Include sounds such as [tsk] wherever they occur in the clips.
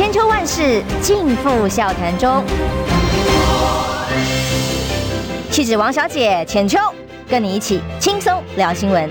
千秋万世尽付笑谈中。气质王小姐浅秋，跟你一起轻松聊新闻。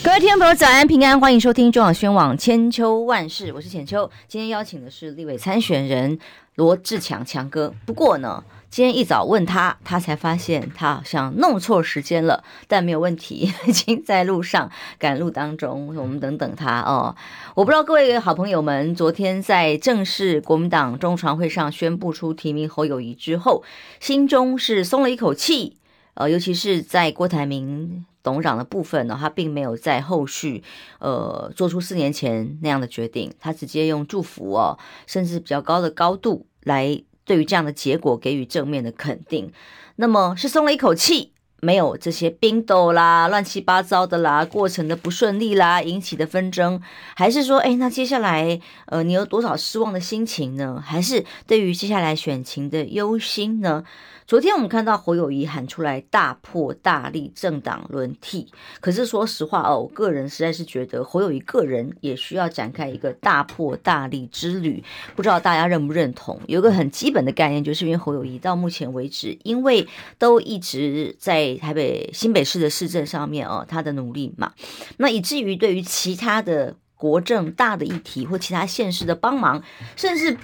各位听众朋友，早安平安，欢迎收听中广宣网千秋万世，我是浅秋。今天邀请的是立委参选人罗智强强哥。不过呢。今天一早问他，他才发现他好像弄错时间了，但没有问题，[laughs] 已经在路上赶路当中。我们等等他哦。我不知道各位好朋友们，昨天在正式国民党中常会上宣布出提名侯友谊之后，心中是松了一口气。呃，尤其是在郭台铭董事长的部分呢，他并没有在后续呃做出四年前那样的决定，他直接用祝福哦，甚至比较高的高度来。对于这样的结果给予正面的肯定，那么是松了一口气，没有这些冰斗啦、乱七八糟的啦、过程的不顺利啦引起的纷争，还是说，哎，那接下来呃，你有多少失望的心情呢？还是对于接下来选情的忧心呢？昨天我们看到侯友宜喊出来大破大立政党轮替，可是说实话哦，我个人实在是觉得侯友宜个人也需要展开一个大破大立之旅，不知道大家认不认同？有一个很基本的概念，就是因为侯友宜到目前为止，因为都一直在台北新北市的市政上面哦，他的努力嘛，那以至于对于其他的国政大的议题或其他县市的帮忙，甚至。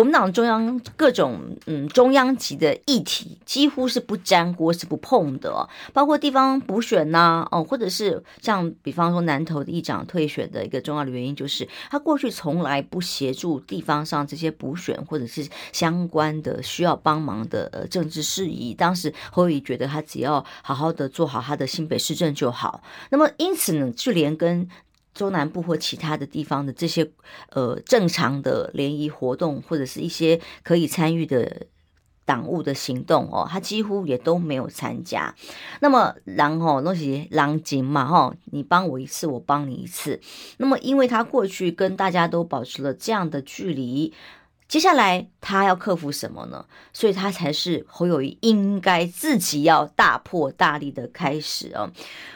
国民党中央各种嗯中央级的议题几乎是不沾锅是不碰的，包括地方补选呐、哦，或者是像比方说南投的议长退选的一个重要的原因，就是他过去从来不协助地方上这些补选或者是相关的需要帮忙的呃政治事宜。当时侯友觉得他只要好好的做好他的新北市政就好。那么因此呢，就连跟中南部或其他的地方的这些呃正常的联谊活动，或者是一些可以参与的党务的行动哦，他几乎也都没有参加。那么然后那些狼藉嘛哈，你帮我一次，我帮你一次。那么因为他过去跟大家都保持了这样的距离。接下来他要克服什么呢？所以他才是侯友谊应该自己要大破大立的开始啊！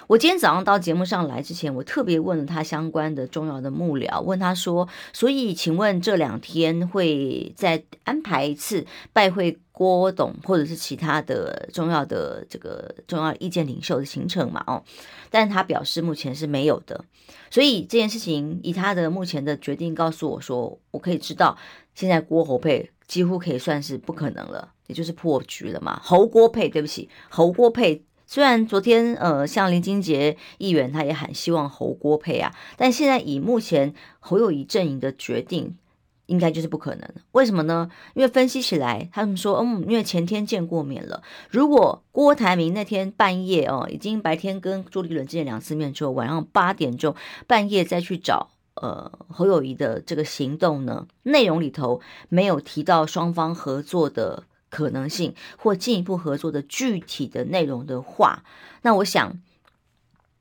我今天早上到节目上来之前，我特别问了他相关的重要的幕僚，问他说：“所以，请问这两天会再安排一次拜会郭董，或者是其他的重要的这个重要意见领袖的行程嘛？”哦，但他表示目前是没有的。所以这件事情以他的目前的决定告诉我说，我可以知道。现在郭侯配几乎可以算是不可能了，也就是破局了嘛。侯郭配，对不起，侯郭配。虽然昨天呃，像林金杰议员他也很希望侯郭配啊，但现在以目前侯友谊阵营的决定，应该就是不可能。为什么呢？因为分析起来，他们说，嗯，因为前天见过面了。如果郭台铭那天半夜哦，已经白天跟朱立伦见两次面之后，晚上八点钟半夜再去找。呃，侯友谊的这个行动呢，内容里头没有提到双方合作的可能性或进一步合作的具体的内容的话，那我想。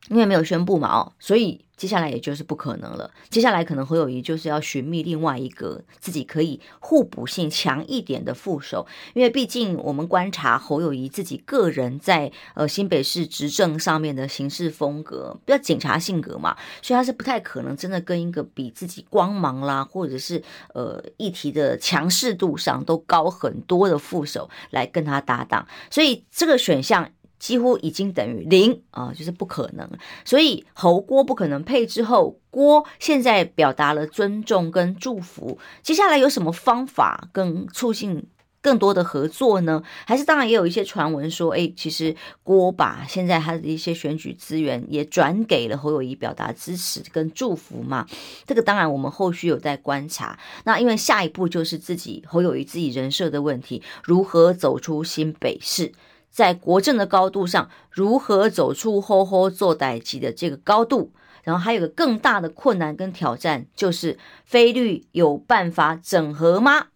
因为没有宣布嘛，哦，所以接下来也就是不可能了。接下来可能侯友宜就是要寻觅另外一个自己可以互补性强一点的副手，因为毕竟我们观察侯友宜自己个人在呃新北市执政上面的行事风格，比较警察性格嘛，所以他是不太可能真的跟一个比自己光芒啦，或者是呃议题的强势度上都高很多的副手来跟他搭档，所以这个选项。几乎已经等于零啊，就是不可能。所以侯郭不可能配之后，郭现在表达了尊重跟祝福。接下来有什么方法跟促进更多的合作呢？还是当然也有一些传闻说，哎，其实郭把现在他的一些选举资源也转给了侯友宜，表达支持跟祝福嘛。这个当然我们后续有在观察。那因为下一步就是自己侯友宜自己人设的问题，如何走出新北市？在国政的高度上，如何走出“吼吼做代志”的这个高度？然后还有个更大的困难跟挑战，就是非律有办法整合吗？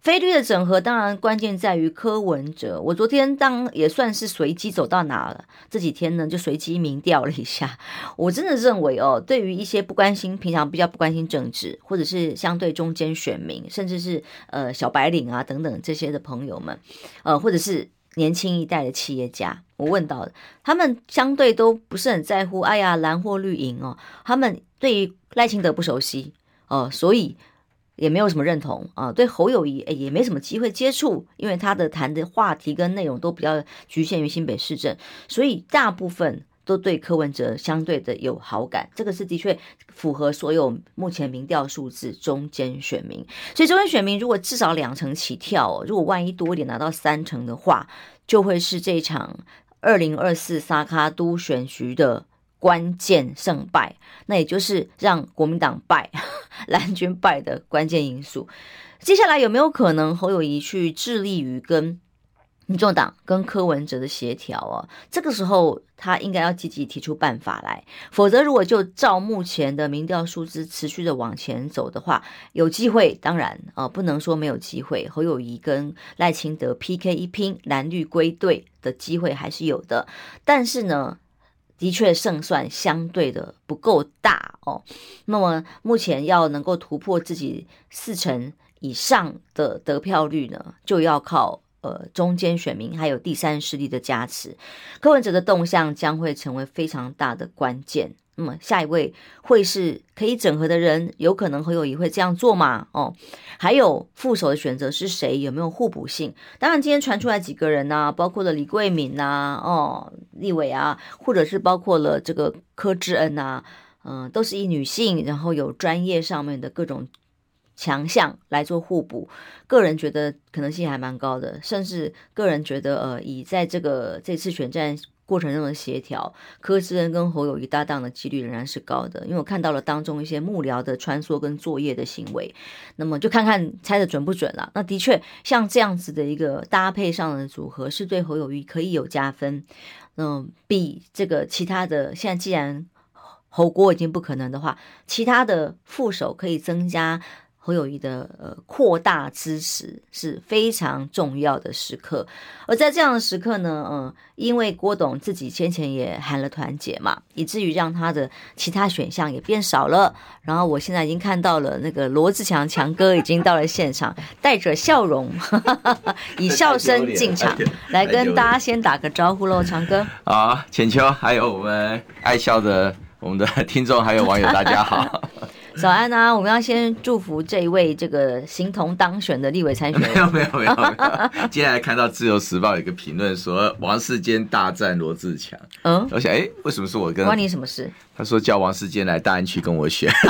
非律的整合，当然关键在于柯文哲。我昨天当也算是随机走到哪了，这几天呢就随机民调了一下。我真的认为哦，对于一些不关心、平常比较不关心政治，或者是相对中间选民，甚至是呃小白领啊等等这些的朋友们，呃，或者是。年轻一代的企业家，我问到的，他们相对都不是很在乎，哎呀，蓝或绿营哦，他们对于赖清德不熟悉哦，所以也没有什么认同啊。对侯友谊，哎，也没什么机会接触，因为他的谈的话题跟内容都比较局限于新北市政，所以大部分。都对柯文哲相对的有好感，这个是的确符合所有目前民调数字中间选民。所以中间选民如果至少两成起跳，如果万一多一点拿到三成的话，就会是这场二零二四萨卡都选举的关键胜败，那也就是让国民党败、[laughs] 蓝军败的关键因素。接下来有没有可能侯友宜去致力于跟？民众党跟柯文哲的协调哦，这个时候他应该要积极提出办法来，否则如果就照目前的民调数字持续的往前走的话，有机会，当然啊，不能说没有机会，侯友宜跟赖清德 PK 一拼，蓝绿归队的机会还是有的，但是呢，的确胜算相对的不够大哦。那么目前要能够突破自己四成以上的得票率呢，就要靠。呃，中间选民还有第三势力的加持，柯文哲的动向将会成为非常大的关键。那么下一位会是可以整合的人，有可能侯友宜会这样做吗？哦，还有副手的选择是谁？有没有互补性？当然，今天传出来几个人呢、啊，包括了李桂敏呐、哦，立委啊，或者是包括了这个柯志恩呐、嗯、都是一女性，然后有专业上面的各种。强项来做互补，个人觉得可能性还蛮高的，甚至个人觉得，呃，以在这个这次选战过程中的协调，柯志恩跟侯友谊搭档的几率仍然是高的，因为我看到了当中一些幕僚的穿梭跟作业的行为，那么就看看猜的准不准了。那的确，像这样子的一个搭配上的组合，是对侯友谊可以有加分，嗯、呃，比这个其他的，现在既然侯国已经不可能的话，其他的副手可以增加。侯友谊的呃扩大支持是非常重要的时刻，而在这样的时刻呢，嗯，因为郭董自己先前也喊了团结嘛，以至于让他的其他选项也变少了。然后我现在已经看到了那个罗志强强哥已经到了现场，[laughs] 带着笑容，[laughs] 以笑声进场来跟大家先打个招呼喽，强哥。好，浅秋，还有我们爱笑的我们的 [laughs] 听众还有网友，大家好。[laughs] 早安啊！我们要先祝福这一位这个形同当选的立委参选人。没有没有没有没有。接下来看到《自由时报》有一个评论说王世坚大战罗志强。嗯，我想哎，为什么是我跟？关你什么事？他说叫王世坚来大安区跟我选。[laughs]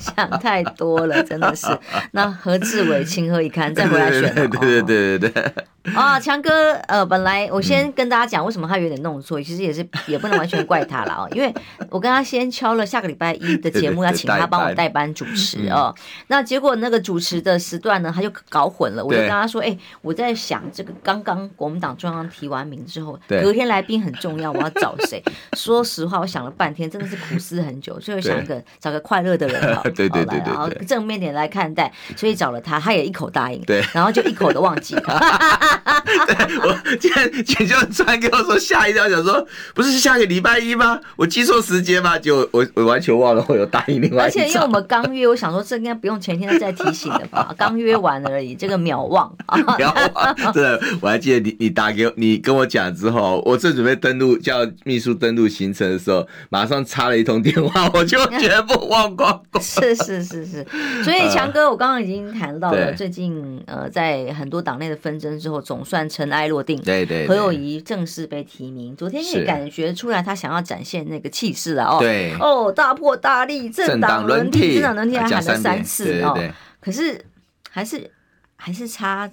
想太多了，真的是。[laughs] 那何志伟情何以堪？再回来选。对对对对对。啊，强哥，呃，本来我先跟大家讲为什么他有点弄错，其实也是也不能完全怪他了哦，[laughs] 因为我跟他先敲了下个礼拜一的节目，[laughs] 要请他帮我代班主持哦。那结果那个主持的时段呢，他就搞混了。我就跟他说，哎，我在想这个刚刚国民党中央提完名之后，隔天来宾很重要，我要找谁？说实话，我想了半天，真的是苦思很久，所以想个找个快乐的人好，对对对对，然后正面点来看待，所以找了他，他也一口答应，对，然后就一口的忘记了。[laughs] 对，我今天简就传给我说下一条，想说不是下个礼拜一吗？我记错时间吗？就我我完全忘了我有答应另外一。而且因为我们刚约，我想说这应该不用前天再提醒了吧？刚约完而已，这个秒忘啊！[laughs] 秒忘，对，我还记得你你打给我，你跟我讲之后，我正准备登录叫秘书登录行程的时候，马上插了一通电话，我就全部忘光光。是是是是，[laughs] 所以强哥，我刚刚已经谈到了最近呃，在很多党内的纷争之后。总算尘埃落定，对对，何友谊正式被提名。昨天也感觉出来，他想要展现那个气势了哦。对哦，大破大立，政党轮替，政党轮替还喊了三次哦。可是还是还是差，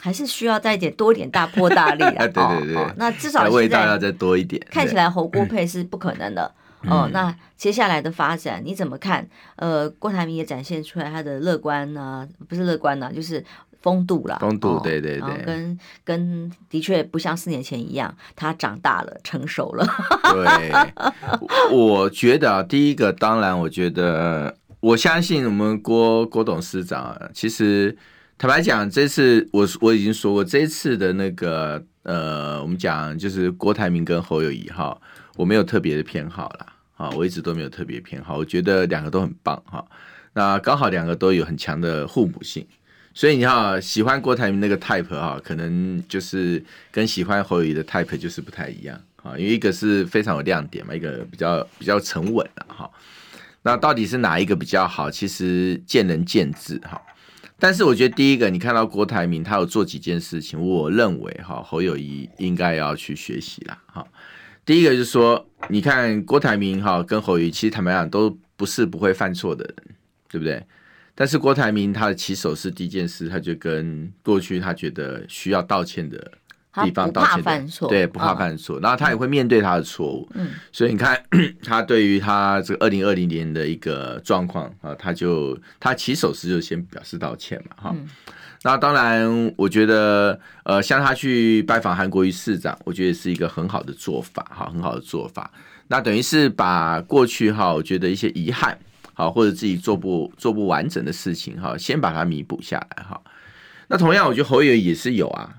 还是需要再一点多一点大破大立啊。[laughs] 对对对，那至少味道要再多一点。看起来侯郭配是不可能的哦。那接下来的发展你怎么看？呃，郭台铭也展现出来他的乐观呢，不是乐观呢，就是。风度啦，风度，对对对，跟跟的确不像四年前一样，他长大了，成熟了。对，我觉得啊，第一个当然，我觉得我相信我们郭郭董事长，其实坦白讲，这次我我已经说过，这次的那个呃，我们讲就是郭台铭跟侯友谊哈，我没有特别的偏好啦，啊，我一直都没有特别偏好，我觉得两个都很棒哈，那刚好两个都有很强的互补性。所以你看，喜欢郭台铭那个 type 哈，可能就是跟喜欢侯友宜的 type 就是不太一样啊，因为一个是非常有亮点嘛，一个比较比较沉稳的哈。那到底是哪一个比较好？其实见仁见智哈。但是我觉得第一个，你看到郭台铭他有做几件事情，我认为哈侯友宜应该要去学习啦哈。第一个就是说，你看郭台铭哈跟侯友宜，其实坦白讲都不是不会犯错的人，对不对？但是郭台铭他的起手是第一件事，他就跟过去他觉得需要道歉的地方道歉的，对，不怕犯错，然后他也会面对他的错误。嗯，所以你看 [clears throat] 他对于他这个二零二零年的一个状况啊，他就他起手时就先表示道歉嘛，哈。那当然，我觉得呃，像他去拜访韩国瑜市长，我觉得是一个很好的做法，哈，很好的做法。那等于是把过去哈，我觉得一些遗憾。好，或者自己做不做不完整的事情，哈，先把它弥补下来，哈。那同样，我觉得侯友也是有啊。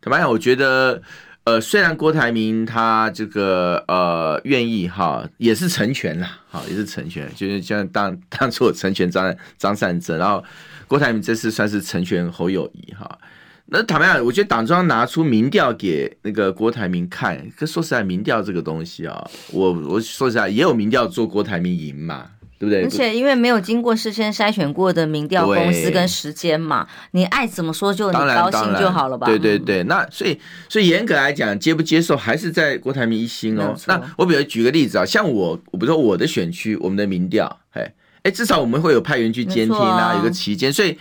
怎么样？我觉得，呃，虽然郭台铭他这个呃愿意哈，也是成全啦，好，也是成全，就是像当当初我成全张张善政，然后郭台铭这次算是成全侯友谊哈。那坦白讲，我觉得党中央拿出民调给那个郭台铭看，可说实在，民调这个东西啊，我我说实在也有民调做郭台铭赢嘛。对不对？而且因为没有经过事先筛选过的民调公司跟时间嘛，你爱怎么说就你高兴就好了吧？对对对，那所以所以严格来讲，接不接受还是在郭台铭一心哦。那我比如举个例子啊，像我，我比如说我的选区，我们的民调，哎哎，至少我们会有派员去监听啊，有个期间，所以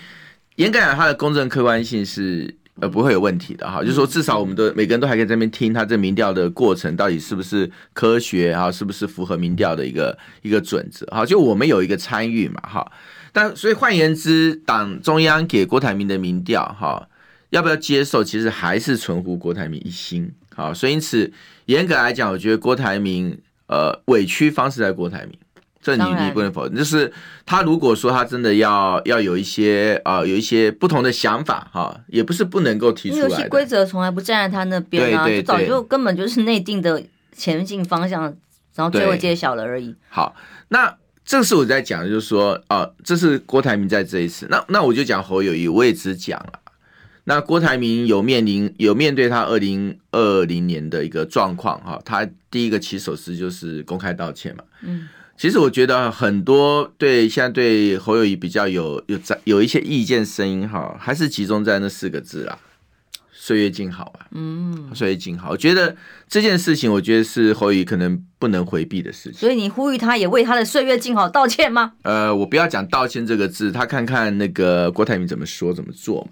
严格讲，它的公正客观性是。呃，不会有问题的哈，就是说至少我们的每个人都还可以在那边听他这民调的过程到底是不是科学啊，是不是符合民调的一个一个准则哈，就我们有一个参与嘛哈。但所以换言之，党中央给郭台铭的民调哈，要不要接受，其实还是存乎郭台铭一心好，所以因此严格来讲，我觉得郭台铭呃委屈方是在郭台铭。这你你不能否认，就是他如果说他真的要要有一些啊、呃、有一些不同的想法哈，也不是不能够提出来。游戏规则从来不站在他那边啊，就早就根本就是内定的前进方向，然后最后揭晓了而已。好，那这个是我在讲，就是说啊、呃，这是郭台铭在这一次，那那我就讲侯友谊，我也只讲了。那郭台铭有面临有面对他二零二零年的一个状况哈，他第一个起手是就是公开道歉嘛，嗯。其实我觉得很多对现在对侯友谊比较有有在有一些意见声音哈，还是集中在那四个字啦，岁月静好吧。嗯，岁月静好。我觉得这件事情，我觉得是侯友宜可能不能回避的事情。所以你呼吁他也为他的岁月静好道歉吗？呃，我不要讲道歉这个字，他看看那个郭台铭怎么说怎么做嘛。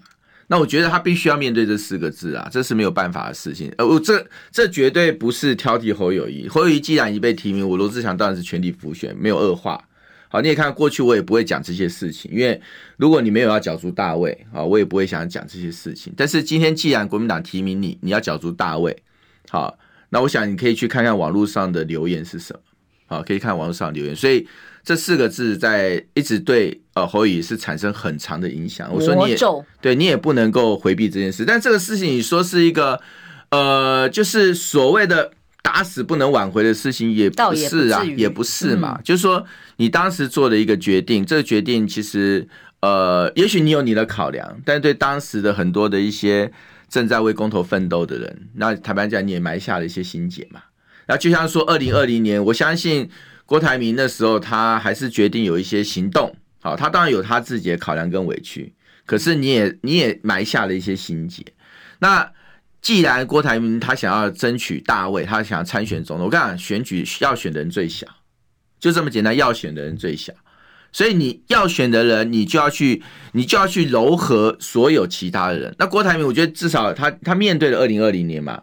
那我觉得他必须要面对这四个字啊，这是没有办法的事情。呃，我这这绝对不是挑剔侯友宜。侯友宜既然已被提名，我罗志祥当然是全力辅选，没有恶话。好，你也看过去我也不会讲这些事情，因为如果你没有要角逐大位啊，我也不会想讲这些事情。但是今天既然国民党提名你，你要角逐大位，好，那我想你可以去看看网络上的留言是什么。好，可以看网络上留言，所以这四个字在一直对呃侯友宜是产生很长的影响。我说你也对你也不能够回避这件事，但这个事情你说是一个呃，就是所谓的打死不能挽回的事情，也不是啊，也不，也不是嘛。嗯、就是说你当时做的一个决定，这个决定其实呃，也许你有你的考量，但对当时的很多的一些正在为公投奋斗的人，那坦白讲，你也埋下了一些心结嘛。那就像说，二零二零年，我相信郭台铭那时候他还是决定有一些行动，好，他当然有他自己的考量跟委屈，可是你也你也埋下了一些心结。那既然郭台铭他想要争取大位，他想要参选总统，我跟你讲，选举要选的人最小，就这么简单，要选的人最小，所以你要选的人，你就要去，你就要去糅合所有其他的人。那郭台铭，我觉得至少他他面对了二零二零年嘛。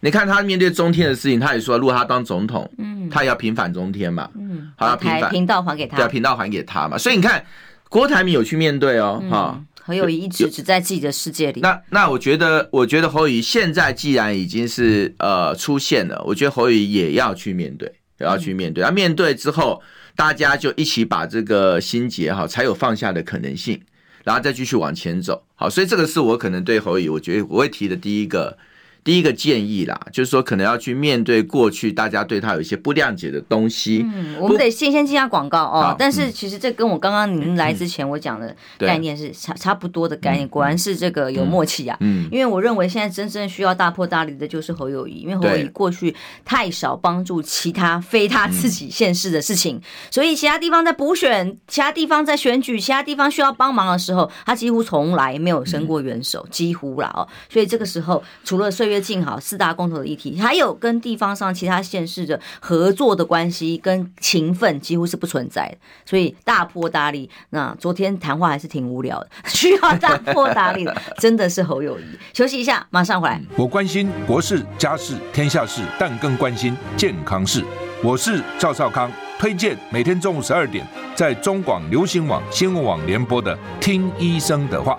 你看他面对中天的事情，他也说，如果他当总统，嗯，他也要平反中天嘛，嗯，好要平反频道还给他，对啊，频道还给他嘛。所以你看，郭台铭有去面对哦，哈、嗯，侯友宜一直只在自己的世界里。那那我觉得，我觉得侯友宜现在既然已经是呃出现了，我觉得侯友宜也要去面对，也要去面对。那、嗯、面对之后，大家就一起把这个心结哈，才有放下的可能性，然后再继续往前走。好，所以这个是我可能对侯友宜，我觉得我会提的第一个。第一个建议啦，就是说可能要去面对过去大家对他有一些不谅解的东西。嗯，我们得先先进下广告哦。但是其实这跟我刚刚您来之前我讲的概念是差差不多的概念，果然是这个有默契啊。嗯，因为我认为现在真正需要大破大立的就是侯友谊，因为侯友谊过去太少帮助其他非他自己县市的事情，所以其他地方在补选，其他地方在选举，其他地方需要帮忙的时候，他几乎从来没有伸过援手，几乎啦哦。所以这个时候除了岁月静好四大公投的议题，还有跟地方上其他县市的合作的关系跟情分几乎是不存在的，所以大破大立。那昨天谈话还是挺无聊的，需要大破大立真的是侯友谊。休息一下，马上回来。我关心国事、家事、天下事，但更关心健康事。我是赵少康，推荐每天中午十二点在中广流行网、新闻网联播的《听医生的话》。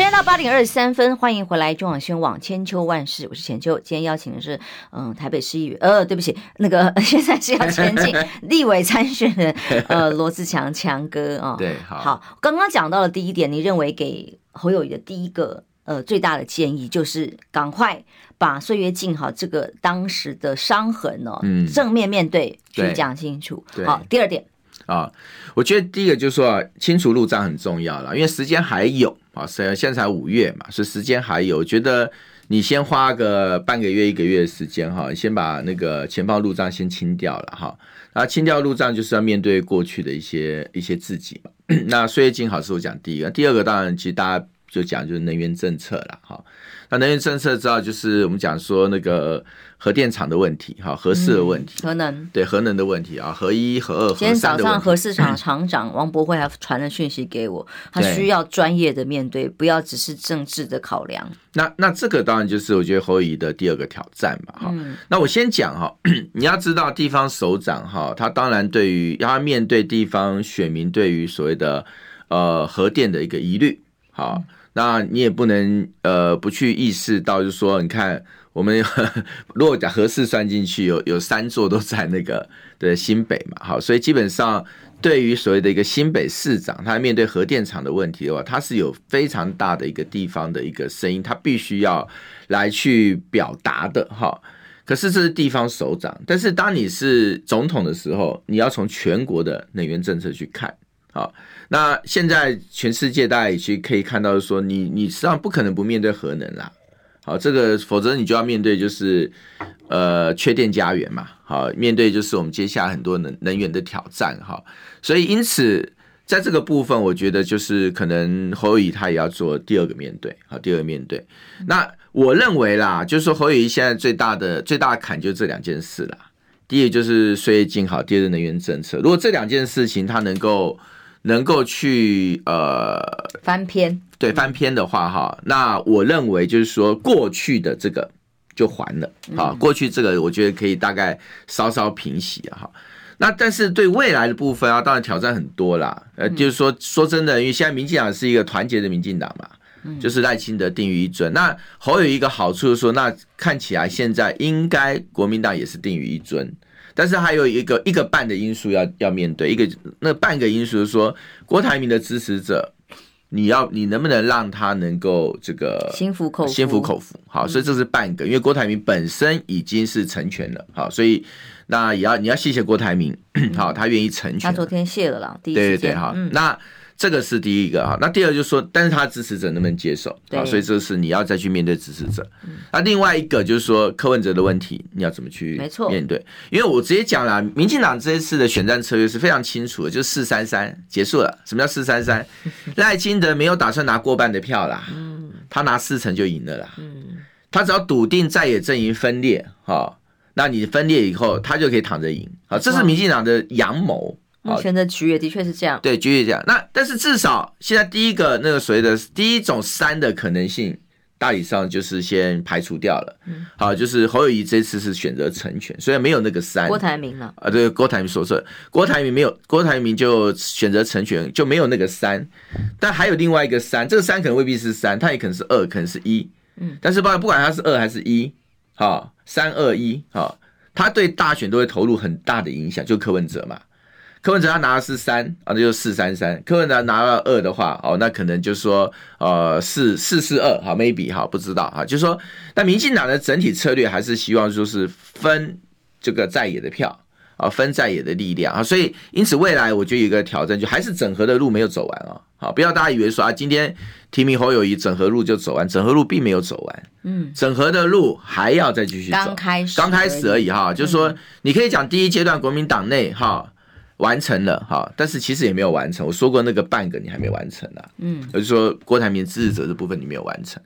时间到八点二十三分，欢迎回来中广宣网千秋万世，我是浅秋。今天邀请的是，嗯，台北市议员，呃，对不起，[laughs] 那个 [laughs] 现在是要前进 [laughs] 立委参选人，呃，罗志强强哥啊。哦、对，好。好，刚刚讲到了第一点，你认为给侯友谊的第一个呃最大的建议，就是赶快把岁月静好这个当时的伤痕哦，嗯，正面面对去讲清楚。好，第二点。啊，我觉得第一个就是说啊，清除路障很重要了，因为时间还有啊，现在才五月嘛，所以时间还有。我觉得你先花个半个月、一个月的时间哈，先把那个前方路障先清掉了哈。然后清掉路障就是要面对过去的一些一些自己嘛。[coughs] 那岁月静好是我讲第一个，第二个当然其实大家就讲就是能源政策了哈。那能源政策知道就是我们讲说那个。核电厂的问题，哈，核四的问题，核能对核能的问题啊，核一、核二、核三的问题。今天早上核四厂厂长王博慧还传了讯息给我，他需要专业的面对，不要只是政治的考量。那那这个当然就是我觉得侯乙的第二个挑战嘛，哈。那我先讲哈，[clears throat] 你要知道地方首长哈，他当然对于要面对地方选民对于所谓的呃核电的一个疑虑，好，那你也不能呃不去意识到，就是说你看。我们 [laughs] 如果讲核四算进去，有有三座都在那个的新北嘛，好，所以基本上对于所谓的一个新北市长，他面对核电厂的问题的话，他是有非常大的一个地方的一个声音，他必须要来去表达的哈。可是这是地方首长，但是当你是总统的时候，你要从全国的能源政策去看，好，那现在全世界大家也去可以看到说，你你实际上不可能不面对核能啦。好，这个否则你就要面对就是，呃，缺电家园嘛。好，面对就是我们接下来很多能能源的挑战哈。所以因此，在这个部分，我觉得就是可能侯友宜他也要做第二个面对。好，第二个面对。那我认为啦，就是说侯友宜现在最大的最大的坎就是这两件事啦。第一就是岁月静好，第二个能源政策。如果这两件事情他能够能够去呃翻篇。对，翻篇的话哈，那我认为就是说，过去的这个就还了啊，过去这个我觉得可以大概稍稍平息啊哈。那但是对未来的部分啊，当然挑战很多啦。呃，就是说说真的，因为现在民进党是一个团结的民进党嘛，就是赖清德定于一尊。那侯有一个好处说，那看起来现在应该国民党也是定于一尊，但是还有一个一个半的因素要要面对，一个那半个因素是说郭台铭的支持者。你要你能不能让他能够这个心服口服，心服口服，好，所以这是半个，因为郭台铭本身已经是成全了，好，所以那也要你要谢谢郭台铭，好，他愿意成全，他昨天谢了啦，第一对对对，好，那。这个是第一个哈，那第二就是说，但是他支持者能不能接受啊？所以这是你要再去面对支持者。那另外一个就是说，柯文哲的问题，你要怎么去面对？因为我直接讲了，民进党这一次的选战策略是非常清楚的，就是四三三结束了。什么叫四三三？[laughs] 赖清德没有打算拿过半的票啦，他拿四成就赢了啦。他只要笃定在野阵营分裂哈，那你分裂以后，他就可以躺着赢啊。这是民进党的阳谋。目前的局也的确是这样，对，局也这样。那但是至少现在第一个那个所谓的第一种三的可能性大体上就是先排除掉了。嗯好，就是侯友谊这次是选择成全，虽然没有那个三。郭台铭了啊，对，郭台铭说错，郭台铭没有，郭台铭就选择成全，就没有那个三。但还有另外一个三，这个三可能未必是三，它也可能是二，可能是一。嗯，但是不管不管它是二还是一，好，三二一，好，他对大选都会投入很大的影响，就柯文哲嘛。柯文哲他拿的是三啊，那就四三三。柯文哲拿了二的话，哦，那可能就是说，呃，四四四二，好，maybe 哈，不知道哈，就是说，那民进党的整体策略还是希望就是分这个在野的票啊，分在野的力量啊，所以因此未来我觉得有一个挑战，就还是整合的路没有走完啊，好，不要大家以为说啊，今天提名侯友谊整合路就走完，整合路并没有走完，嗯，整合的路还要再继续走，刚开始，刚开始而已哈，就是说你可以讲第一阶段国民党内哈。完成了哈，但是其实也没有完成。我说过那个半个你还没完成呢、啊，嗯，就是说郭台铭支持者的部分你没有完成。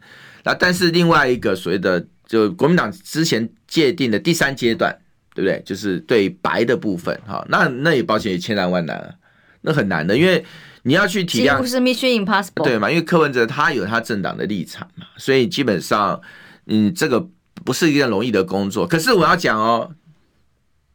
那但是另外一个所谓的就国民党之前界定的第三阶段，对不对？就是对白的部分哈，那那也抱歉也千难万难了，那很难的，因为你要去体谅，不是 mission impossible 对嘛？因为柯文哲他有他政党的立场嘛，所以基本上嗯，这个不是一件容易的工作。可是我要讲哦。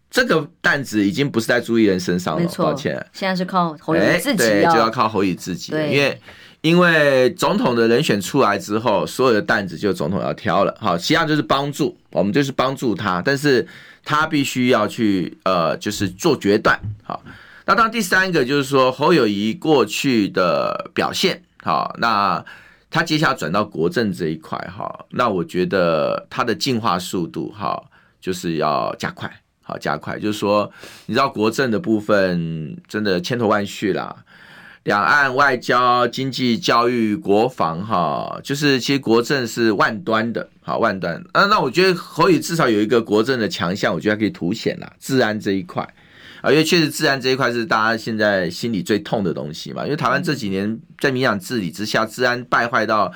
这个担子已经不是在朱立人身上了，抱歉，现在是靠侯友宜自己，对，就要靠侯友宜自己，因为因为总统的人选出来之后，所有的担子就总统要挑了，好，其他就是帮助，我们就是帮助他，但是他必须要去呃，就是做决断，好，那当然第三个就是说侯友宜过去的表现，好，那他接下来转到国政这一块，哈，那我觉得他的进化速度，哈，就是要加快。好，加快，就是说，你知道国政的部分真的千头万绪啦，两岸外交、经济、教育、国防，哈，就是其实国政是万端的，好，万端。啊，那我觉得侯宇至少有一个国政的强项，我觉得还可以凸显啦，治安这一块。啊，因为确实治安这一块是大家现在心里最痛的东西嘛。因为台湾这几年在民党治理之下，治安败坏到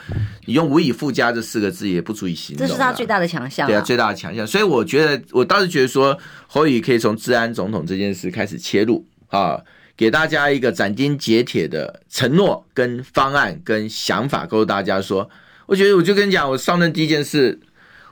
你用无以复加这四个字也不足以形容。这是他最大的强项。对啊，最大的强项。所以我觉得，我倒是觉得说，侯宇可以从治安总统这件事开始切入啊，给大家一个斩钉截铁的承诺、跟方案、跟想法，告诉大家说，我觉得我就跟你讲，我上任第一件事，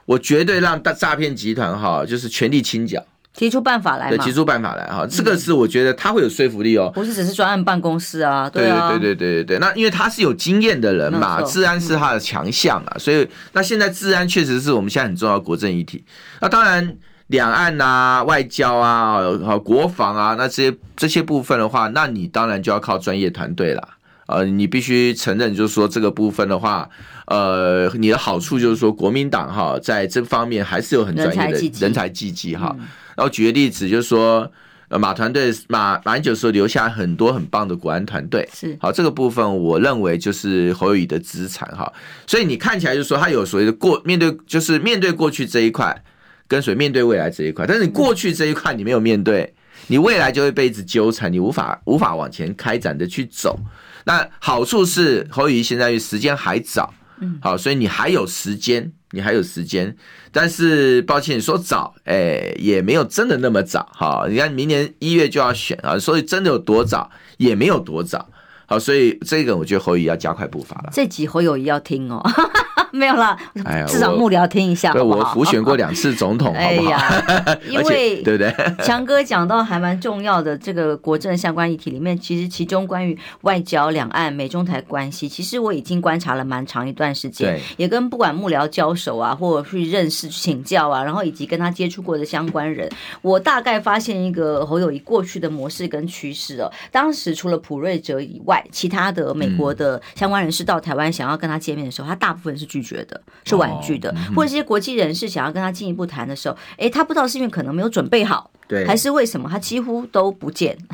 我绝对让大诈骗集团哈，就是全力清剿。提出办法来，对，提出办法来哈，这个是我觉得他会有说服力哦。不是只是专案办公室啊，对啊，对对对对对对。那因为他是有经验的人嘛，治安是他的强项啊，所以那现在治安确实是我们现在很重要的国政议题。那当然，两岸啊、外交啊、和国防啊，那这些这些部分的话，那你当然就要靠专业团队了。呃，你必须承认，就是说这个部分的话，呃，你的好处就是说国民党哈，在这方面还是有很专业的人才济济哈。然后举个例子，就是说，呃，马团队马马英九时候留下很多很棒的国安团队，是好这个部分，我认为就是侯友宜的资产哈。所以你看起来就是说，他有所谓的过面对，就是面对过去这一块，跟随面对未来这一块。但是你过去这一块你没有面对，你未来就会被一直纠缠，你无法无法往前开展的去走。那好处是侯友宜现在时间还早，好，所以你还有时间。你还有时间，但是抱歉，你说早，哎、欸，也没有真的那么早哈。你看明年一月就要选啊，所以真的有多早，也没有多早。好，所以这个我觉得侯友要加快步伐了。这集侯友谊要听哦。[laughs] 没有啦，至少幕僚听一下好不好？我辅选过两次总统，[laughs] 哎呀，[laughs] 因为对不对？强哥讲到还蛮重要的这个国政相关议题里面，其实其中关于外交、两岸、美中台关系，其实我已经观察了蛮长一段时间，也跟不管幕僚交手啊，或者去认识、请教啊，然后以及跟他接触过的相关人，我大概发现一个侯友宜过去的模式跟趋势哦。当时除了普瑞哲以外，其他的美国的相关人士到台湾想要跟他见面的时候，他大部分是拒。觉得是婉拒的，或者这些国际人士想要跟他进一步谈的时候，哎，他不知道是因为可能没有准备好，对，还是为什么？他几乎都不见，[laughs]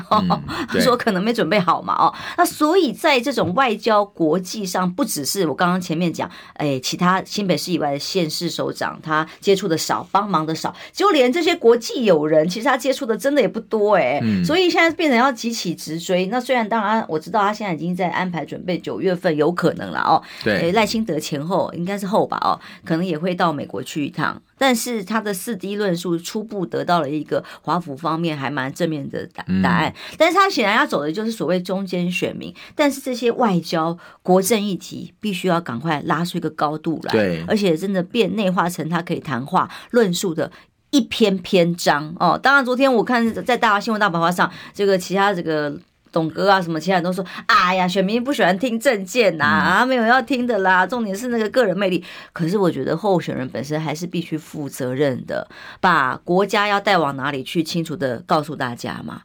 他说可能没准备好嘛，哦，那所以在这种外交国际上，不只是我刚刚前面讲，哎，其他新北市以外的县市首长他接触的少，帮忙的少，就连这些国际友人，其实他接触的真的也不多，哎，所以现在变成要急起直追。那虽然当然我知道他现在已经在安排准备九月份有可能了哦，对，赖清德前后。应该是后吧，哦，可能也会到美国去一趟。但是他的四 D 论述初步得到了一个华府方面还蛮正面的答答案，嗯、但是他显然要走的就是所谓中间选民，但是这些外交国政议题必须要赶快拉出一个高度来，对，而且真的变内化成他可以谈话论述的一篇篇章哦。当然，昨天我看在大华新闻大白话上，这个其他这个。董哥啊，什么其他人都说，哎呀，选民不喜欢听政见呐，啊，没有要听的啦。重点是那个个人魅力。可是我觉得候选人本身还是必须负责任的，把国家要带往哪里去，清楚的告诉大家嘛。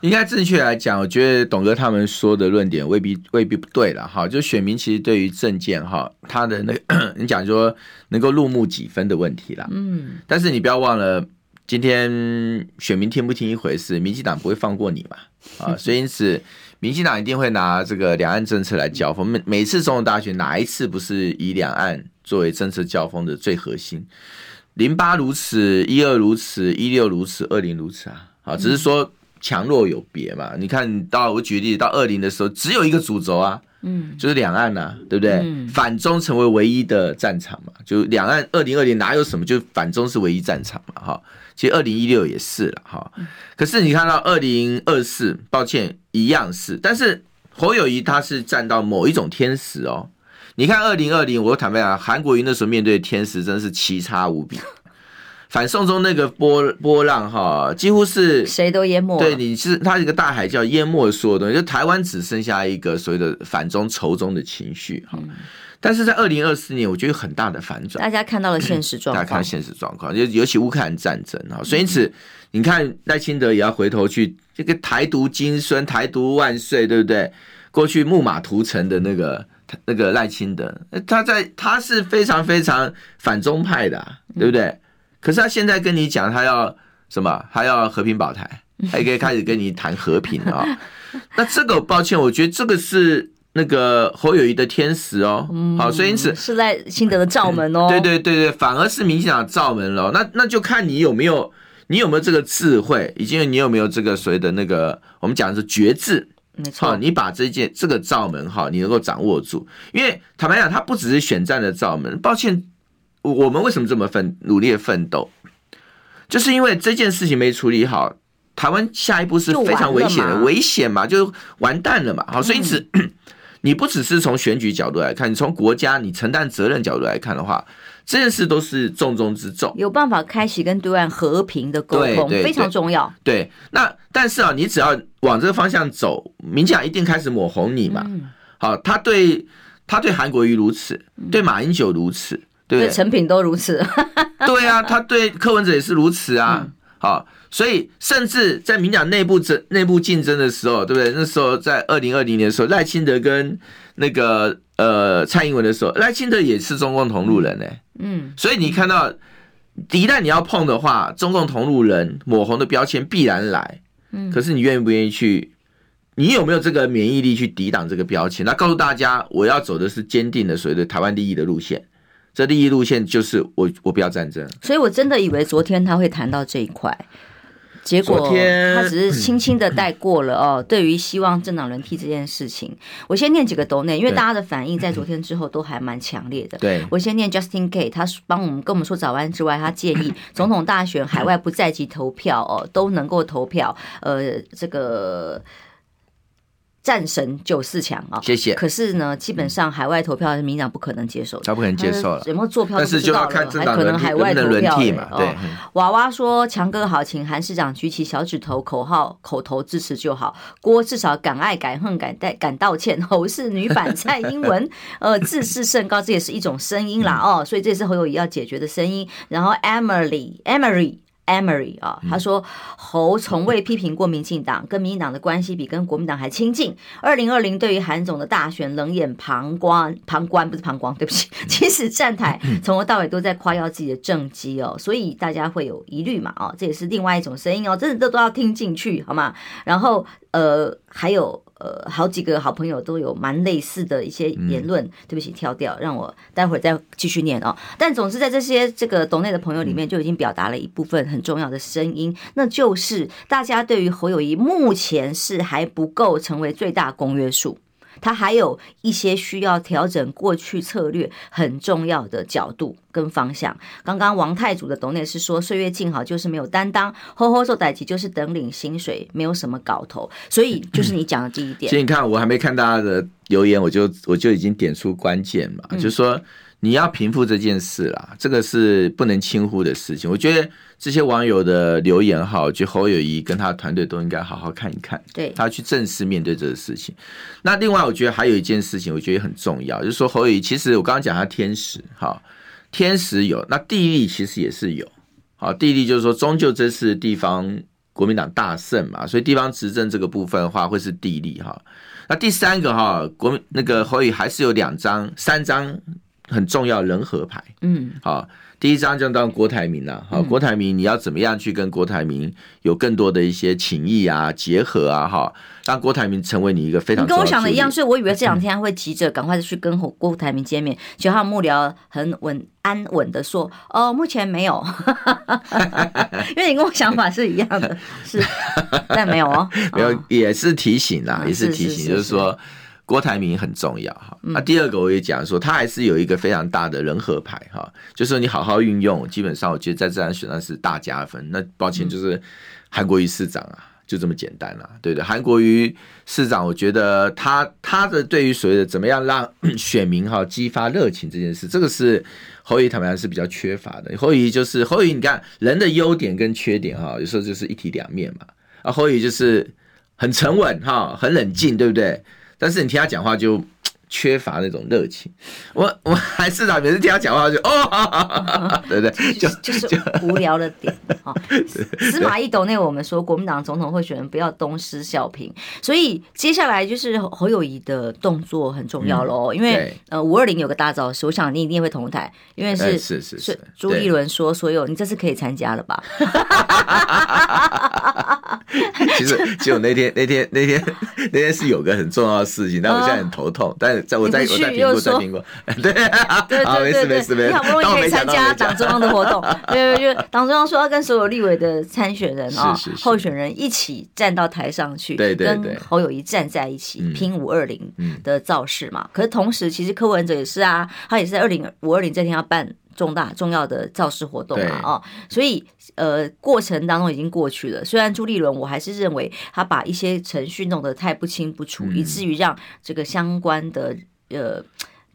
应该正确来讲，我觉得董哥他们说的论点未必未必不对了哈。就选民其实对于政见哈，他的那个 [clears throat] 你讲说能够入目几分的问题啦。嗯，但是你不要忘了。今天选民听不听一回事，民进党不会放过你嘛？[laughs] 啊，所以因此，民进党一定会拿这个两岸政策来交锋。每每次总统大选，哪一次不是以两岸作为政策交锋的最核心？零八如此，一二如此，一六如此，二零如此啊！啊，只是说强弱有别嘛。你看到我举例到二零的时候，只有一个主轴啊。嗯，就是两岸呐、啊，对不对？嗯、反中成为唯一的战场嘛，就两岸二零二零哪有什么？就反中是唯一战场嘛，哈。其实二零一六也是了，哈。可是你看到二零二四，抱歉，一样是。但是侯友谊他是站到某一种天使哦。你看二零二零，我坦白讲，韩国瑜那时候面对的天使真是奇差无比。[laughs] 反送中那个波波浪哈，几乎是谁都淹没。对，你是它一个大海叫淹没所有东西，就台湾只剩下一个所谓的反中仇中的情绪哈。但是在二零二四年，我觉得有很大的反转。大家看到了现实状况，大家看到现实状况，尤尤其乌克兰战争啊，所以因此你看赖清德也要回头去这个台独金孙、台独万岁，对不对？过去木马屠城的那个那个赖清德，他在他是非常非常反中派的，对不对？可是他现在跟你讲，他要什么？他要和平保台，还可以开始跟你谈和平啊、哦。[laughs] 那这个抱歉，我觉得这个是那个侯友谊的天使哦。好，所以因此是在新德的罩门哦。对对对对，反而是民进党罩门了。那那就看你有没有，你有没有这个智慧，以及你有没有这个所谓的那个我们讲的是决志。没错，你把这件这个罩门哈，你能够掌握住。因为坦白讲，他不只是选战的罩门。抱歉。我们为什么这么奋努力的奋斗？就是因为这件事情没处理好，台湾下一步是非常危险的，危险嘛，就完蛋了嘛。好，所以因此，你不只是从选举角度来看，你从国家你承担责任角度来看的话，这件事都是重中之重。有办法开启跟对岸和平的沟通，非常重要。对，那但是啊，你只要往这个方向走，民进党一定开始抹红你嘛。好，他对他对韩国瑜如此，对马英九如此。对，成品都如此。[laughs] 对啊，他对柯文哲也是如此啊。好，所以甚至在民党内部争、内部竞争的时候，对不对？那时候在二零二零年的时候，赖清德跟那个呃蔡英文的时候，赖清德也是中共同路人呢。嗯，所以你看到，一旦你要碰的话，中共同路人抹红的标签必然来。嗯，可是你愿不愿意去？你有没有这个免疫力去抵挡这个标签？那告诉大家，我要走的是坚定的所谓的台湾利益的路线。这利益路线就是我，我不要战争，所以我真的以为昨天他会谈到这一块，结果他只是轻轻的带过了哦。对于希望政党轮替这件事情，我先念几个抖内，因为大家的反应在昨天之后都还蛮强烈的。对，我先念 Justin K，他帮我们跟我们说早安之外，他建议 [laughs] 总统大选海外不在籍投票哦，都能够投票。呃，这个。战神九四强啊，谢谢。可是呢，基本上海外投票是民进党不可能接受的，他不可能接受了。有没有做票？但是就要看政党轮替嘛。对，娃娃说：“强哥好，请韩市长举起小指头，口号口头支持就好。郭至少敢爱敢恨敢代敢道歉。侯是女版蔡英文，[laughs] 呃，自视甚高，这也是一种声音啦哦。所以这是侯友谊要解决的声音。然后 Emily Emery。” Emery 啊，他说侯从未批评过民进党，跟民进党的关系比跟国民党还亲近。二零二零对于韩总的大选冷眼旁观，旁观不是旁观，对不起。其实站台从头到尾都在夸耀自己的政绩哦，所以大家会有疑虑嘛？哦，这也是另外一种声音哦，真的这都要听进去好吗？然后呃，还有。呃，好几个好朋友都有蛮类似的一些言论，嗯、对不起，跳掉，让我待会儿再继续念哦。但总之，在这些这个懂内的朋友里面，就已经表达了一部分很重要的声音，嗯、那就是大家对于侯友谊目前是还不够成为最大公约数。他还有一些需要调整过去策略很重要的角度跟方向。刚刚王太祖的董内是说，岁月静好就是没有担当，吼吼做代级就是等领薪水，没有什么搞头。[laughs] 所以就是你讲的这一点。所以你看，我还没看大家的留言，我就我就已经点出关键嘛，就是说。你要平复这件事啦，这个是不能轻忽的事情。我觉得这些网友的留言哈，我觉得侯友谊跟他的团队都应该好好看一看，对，他去正式面对这个事情。那另外，我觉得还有一件事情，我觉得也很重要，就是说侯友宜其实我刚刚讲他天时哈，天时有，那地利其实也是有。好，地利就是说，终究这次地方国民党大胜嘛，所以地方执政这个部分的话，会是地利哈。那第三个哈，国民那个侯友宜还是有两张、三张。很重要人和牌，嗯，好，第一张就当郭台铭了，好，郭台铭你要怎么样去跟郭台铭有更多的一些情谊啊、结合啊，哈，让郭台铭成为你一个非常跟我想的一样，所以我以为这两天会急着赶快去跟郭台铭见面，结果他幕僚很稳安稳的说，哦，目前没有，[laughs] 因为你跟我想法是一样的，是，但没有哦，[laughs] 没有，也是提醒啦，也是提醒，就是说。郭台铭很重要哈，那第二个我也讲说，他还是有一个非常大的人和牌哈，就是你好好运用，基本上我觉得在这场选战是大加分。那抱歉，就是韩国瑜市长啊，就这么简单了，对的。韩国瑜市长，我觉得他他的对于所谓的怎么样让 [coughs] 选民哈激发热情这件事，这个是侯友宜他们还是比较缺乏的。侯友就是侯友，你看人的优点跟缺点哈，有时候就是一体两面嘛。啊，侯友就是很沉稳哈，很冷静，对不对？但是你听他讲话就 [tsk] 缺乏那种热情，我我还是啊，每次听他讲话就 [laughs] 哦，对不对？就就是无聊的点 [laughs] 啊。司马懿斗内我们说，国民党总统候选人不要东施效颦，所以接下来就是侯友谊的动作很重要喽。因为呃五二零有个大造势，我想你一定会同台，因为是是是是朱立伦说所有，你这次可以参加了吧？[laughs] 其实，其实我那天、那天、那天、那天是有个很重要的事情，但我现在很头痛。但是，在我在我在评估，在评估。对对对对对对，你好不容易可以参加党中央的活动，[laughs] 对对对，党中央说要跟所有立委的参选人啊、候选人一起站到台上去，对对对，跟侯友谊站在一起拼五二零的造势嘛。可是同时，其实柯文哲也是啊，他也是在二零五二零这天要办。重大重要的造势活动嘛，哦，所以呃，过程当中已经过去了。虽然朱立伦，我还是认为他把一些程序弄得太不清不楚，以至于让这个相关的呃。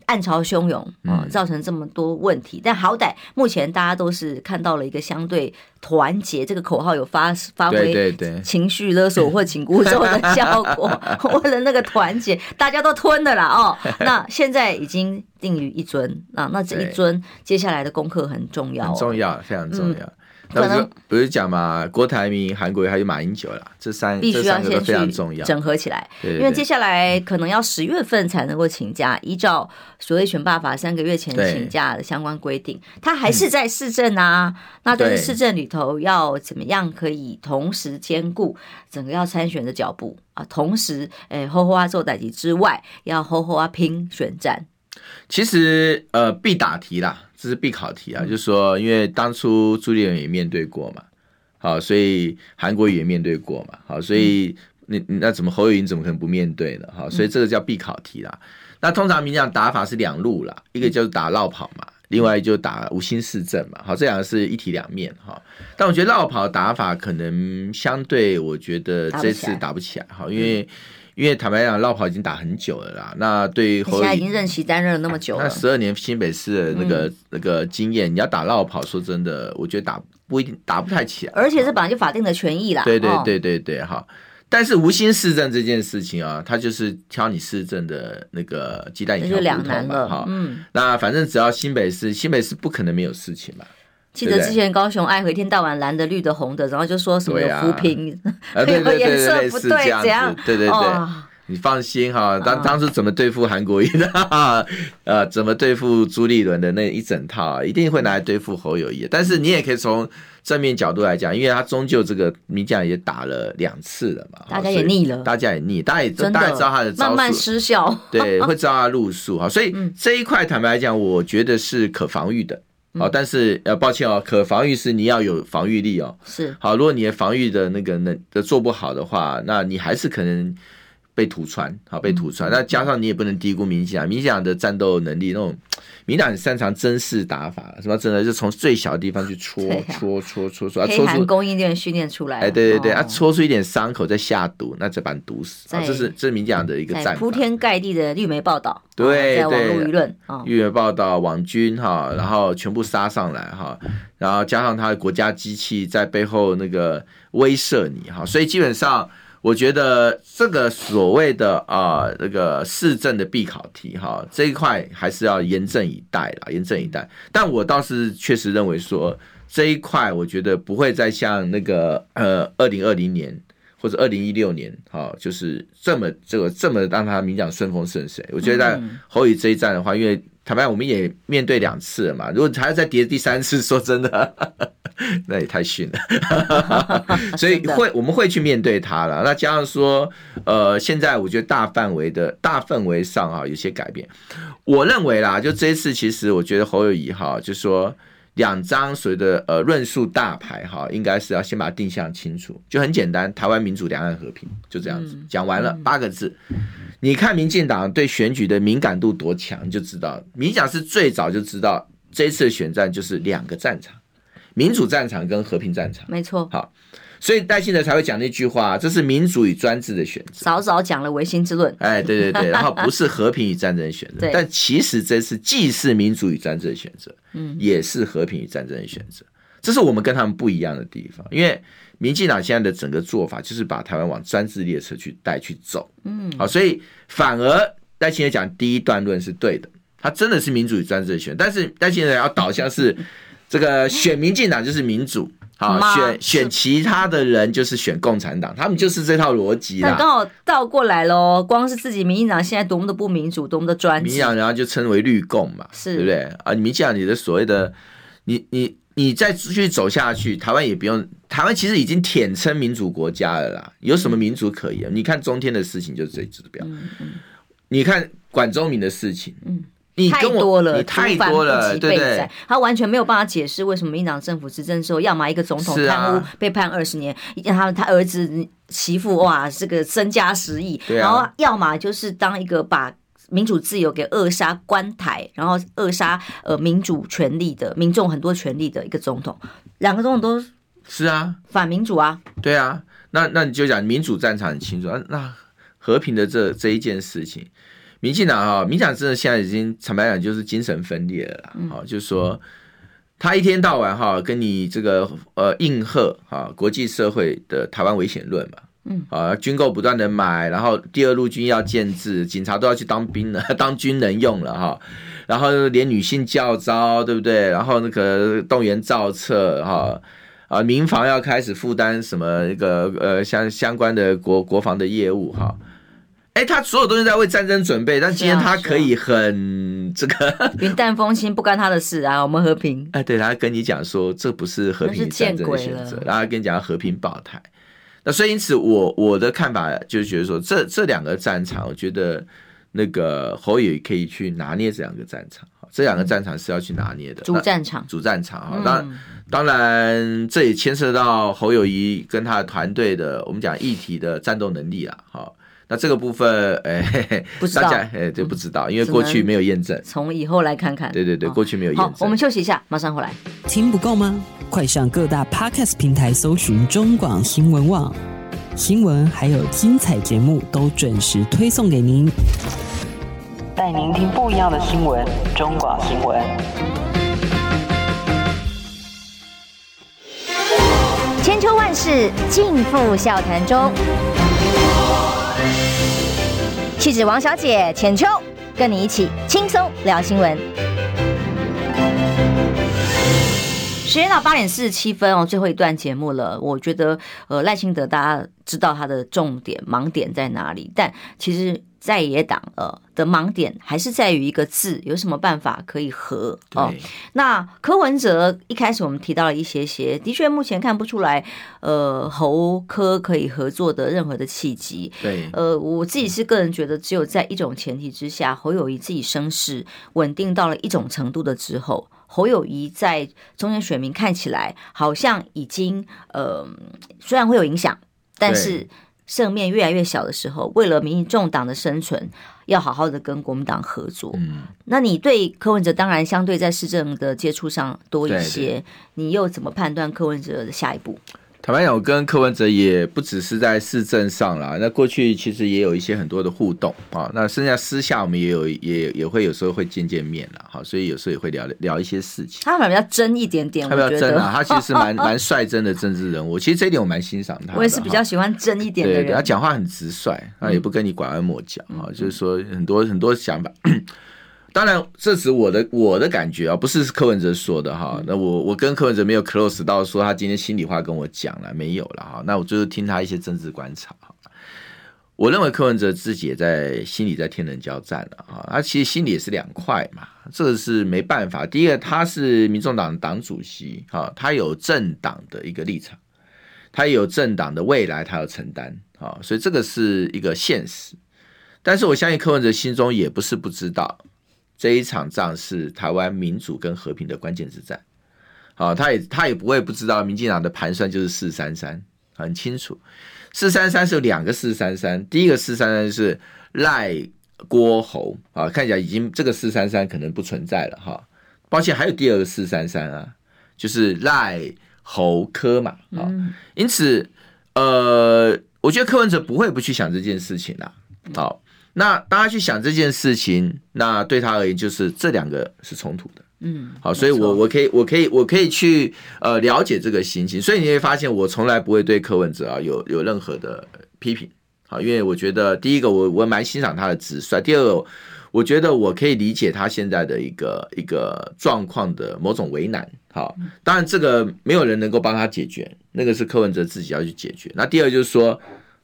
暗潮汹涌啊，造成这么多问题。嗯、但好歹目前大家都是看到了一个相对团结这个口号有发发挥情绪勒索或紧箍咒的效果。[laughs] 为了那个团结，大家都吞的啦哦。那现在已经定于一尊啊，那这一尊接下来的功课很重要，哦，很重要，非常重要。嗯那不是不是讲嘛？郭台铭、韩国瑜还有马英九啦，这三必须要先去整合起来，对对对，因为接下来可能要十月份才能够请假。依照所谓选罢法三个月前请假的相关规定，他还是在市政啊。嗯、那但是市政里头要怎么样可以同时兼顾整个要参选的脚步啊？同时，诶，好好啊做代志之外，要好好啊拼选战。其实呃，必答题啦。这是必考题啊，就是说，因为当初朱立伦也面对过嘛，好，所以韩国瑜也面对过嘛，好，所以你那怎么侯友宜怎么可能不面对呢？好，所以这个叫必考题啦。那通常民进党打法是两路啦，一个就是打绕跑嘛，另外就打无心市政嘛，好，这两个是一体两面哈。但我觉得绕跑打法可能相对，我觉得这次打不起来，哈，因为。因为坦白讲，绕跑已经打很久了啦。那对于侯友宜，现在已经任期担任了那么久了，那十二年新北市的那个、嗯、那个经验，你要打绕跑，说真的，我觉得打不一定打不太起来。而且这本来就法定的权益啦。对对对对对，哈、哦。但是无心市政这件事情啊，他就是挑你市政的那个鸡蛋里挑骨头嘛，哈。嗯。那反正只要新北市，新北市不可能没有事情嘛。记得之前高雄爱河一天到晚蓝的绿的红的，然后就说什么有扶贫，[laughs] 颜色不对，这样。对对对，你放心哈，当当初怎么对付韩国瑜的，[laughs] 呃，怎么对付朱立伦的那一整套，一定会拿来对付侯友谊。但是你也可以从正面角度来讲，因为他终究这个民进党也打了两次了嘛，大家也腻了，大家也腻，大家也大家知道他的慢慢失效，对，会知道他路数哈。所以 [laughs] 这一块坦白来讲，我觉得是可防御的。好，但是呃，抱歉哦，可防御是你要有防御力哦。是。好，如果你的防御的那个能的做不好的话，那你还是可能被吐穿，好被吐穿。那加上你也不能低估民进党，民进党的战斗能力，那种民进党很擅长针式打法，什么真的就从最小的地方去戳戳戳戳戳，黑韩供应链训练出来。哎，对对对，啊，戳出一点伤口再下毒，那再把你毒死。这是这是民进党的一个战法。铺天盖地的绿媒报道，对对，网络舆论，绿媒报道网军哈，然后全部杀上来哈，然后加上他的国家机器在背后那个威慑你哈，所以基本上。我觉得这个所谓的啊，这个市政的必考题哈，这一块还是要严阵以待了，严阵以待。但我倒是确实认为说，这一块我觉得不会再像那个呃，二零二零年或者二零一六年哈，就是这么这个这么让他民进党顺风顺水。我觉得在侯宇这一战的话，因为。坦白，我们也面对两次了嘛。如果还要再跌第三次，[laughs] 说真的，[laughs] 那也太逊了。[laughs] 所以会我们会去面对它了。那加上说，呃，现在我觉得大范围的大氛围上啊，有些改变。我认为啦，就这一次，其实我觉得侯友宜哈，就说两张所谓的呃论述大牌哈，应该是要先把它定向清楚，就很简单，台湾民主、两岸和平，就这样子讲完了八个字。你看民进党对选举的敏感度多强，你就知道民进党是最早就知道这一次的选战就是两个战场，民主战场跟和平战场。没错。好，所以戴清德才会讲那句话，这是民主与专制的选择。早早讲了唯心之论。哎，对对对，然后不是和平与战争的选择，[laughs] 但其实这次既是民主与专制的选择，嗯，也是和平与战争的选择。这是我们跟他们不一样的地方，因为。民进党现在的整个做法就是把台湾往专制列车去带去走，嗯，好，所以反而戴清德讲第一段论是对的，他真的是民主与专制的选，但是戴清德要导向是这个选民进党就是民主，好选选其他的人就是选共产党，他们就是这套逻辑啦。刚好倒过来喽，光是自己民进党现在多么的不民主，多么的专制，民进党然后就称为绿共嘛，是对不对啊？民进党你的所谓的你你。你再继续走下去，台湾也不用。台湾其实已经舔称民主国家了啦，有什么民主可言？你看中天的事情就是这指标。你看管中闵的事情，嗯，你太多了，你太多了，对不对？他完全没有办法解释为什么民进党政府执政的时候，要么一个总统贪污被判二十年，他他儿子媳妇哇，这个身家十亿，然后要么就是当一个把。民主自由给扼杀关台，然后扼杀呃民主权利的民众很多权利的一个总统，两个总统都是啊。反民主啊，对啊，那那你就讲民主战场很清楚啊，那和平的这这一件事情，民进党哈，民进党真的现在已经坦白讲就是精神分裂了啦，好、嗯，就是说他一天到晚哈跟你这个呃应和哈国际社会的台湾危险论嘛。嗯啊，军购不断的买，然后第二路军要建制，警察都要去当兵了，[laughs] 当军人用了哈，然后连女性教招，对不对？然后那个动员造册哈，啊，民防要开始负担什么一个呃相相关的国国防的业务哈，哎，他所有东西在为战争准备，但今天他可以很这个云淡风轻，不干他的事啊，我们和平。哎，对，他跟你讲说这不是和平战争的选择，然后跟你讲和平保台。那所以因此我，我我的看法就是觉得说，这这两个战场，我觉得那个侯友宜可以去拿捏这两个战场，这两个战场是要去拿捏的。主战场，主战场哈。当然，当然这也牵涉到侯友宜跟他的团队的，我们讲议题的战斗能力了哈。那这个部分，哎，不知道，哎，就不知道，因为过去没有验证。从以后来看看。对对对，过去没有验证。好，我们休息一下，马上回来。听不够吗？快上各大 Podcast 平台搜寻中广新闻网新闻，还有精彩节目都准时推送给您，带您听不一样的新闻。中广新闻，千秋万世尽付笑谈中。气质王小姐浅秋，跟你一起轻松聊新闻。时间到八点四十七分哦，最后一段节目了。我觉得，呃，赖清德大家知道他的重点盲点在哪里，但其实在野党呃的盲点还是在于一个字，有什么办法可以和哦？对那柯文哲一开始我们提到了一些些，的确目前看不出来，呃，侯柯可以合作的任何的契机。对，呃，我自己是个人觉得，只有在一种前提之下，侯友谊自己声势稳定到了一种程度的之后。侯友谊在中间选民看起来好像已经呃，虽然会有影响，但是胜面越来越小的时候，为了民众党的生存，要好好的跟国民党合作。嗯，那你对柯文哲当然相对在市政的接触上多一些，对对，你又怎么判断柯文哲的下一步？坦白讲，我跟柯文哲也不只是在市政上啦，那过去其实也有一些很多的互动啊。那剩下私下我们也有也也会有时候会见见面了哈，所以有时候也会聊聊一些事情。他反比较真一点点，他比较真啊，他其实蛮 [laughs] 蛮率真的政治人物。其实这一点我蛮欣赏他。我也是比较喜欢真一点的人，对，他讲话很直率，他也不跟你拐弯抹角啊，就是说很多很多想法。当然，这是我的我的感觉啊，不是柯文哲说的哈。那我我跟柯文哲没有 close 到说他今天心里话跟我讲了没有了哈。那我就是听他一些政治观察。我认为柯文哲自己也在心里在天人交战了啊。他其实心里也是两块嘛，这个是没办法。第一个，他是民众党党主席哈，他有政党的一个立场，他有政党的未来，他要承担啊，所以这个是一个现实。但是我相信柯文哲心中也不是不知道。这一场仗是台湾民主跟和平的关键之战，好，他也他也不会不知道，民进党的盘算就是四三三，很清楚，四三三是有两个四三三，第一个四三三是赖郭侯啊，看起来已经这个四三三可能不存在了哈，抱歉，还有第二个四三三啊，就是赖侯柯嘛，啊，因此呃，我觉得柯文哲不会不去想这件事情啦，好。那大家去想这件事情，那对他而言就是这两个是冲突的，嗯，好，所以我我可以我可以我可以去呃了解这个心情，所以你会发现我从来不会对柯文哲啊有有任何的批评，好，因为我觉得第一个我我蛮欣赏他的直率，第二个我觉得我可以理解他现在的一个一个状况的某种为难，好，当然这个没有人能够帮他解决，那个是柯文哲自己要去解决。那第二就是说。